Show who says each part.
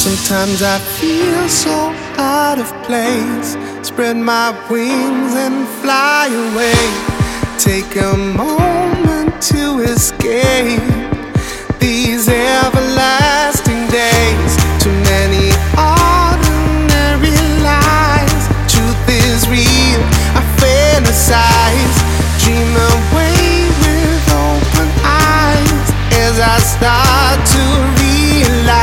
Speaker 1: Sometimes I feel so out of place. Spread my wings and fly away. Take a moment to escape these everlasting days. Too many ordinary lies. Truth is real. I fantasize. Dream away with open eyes as I start to realize.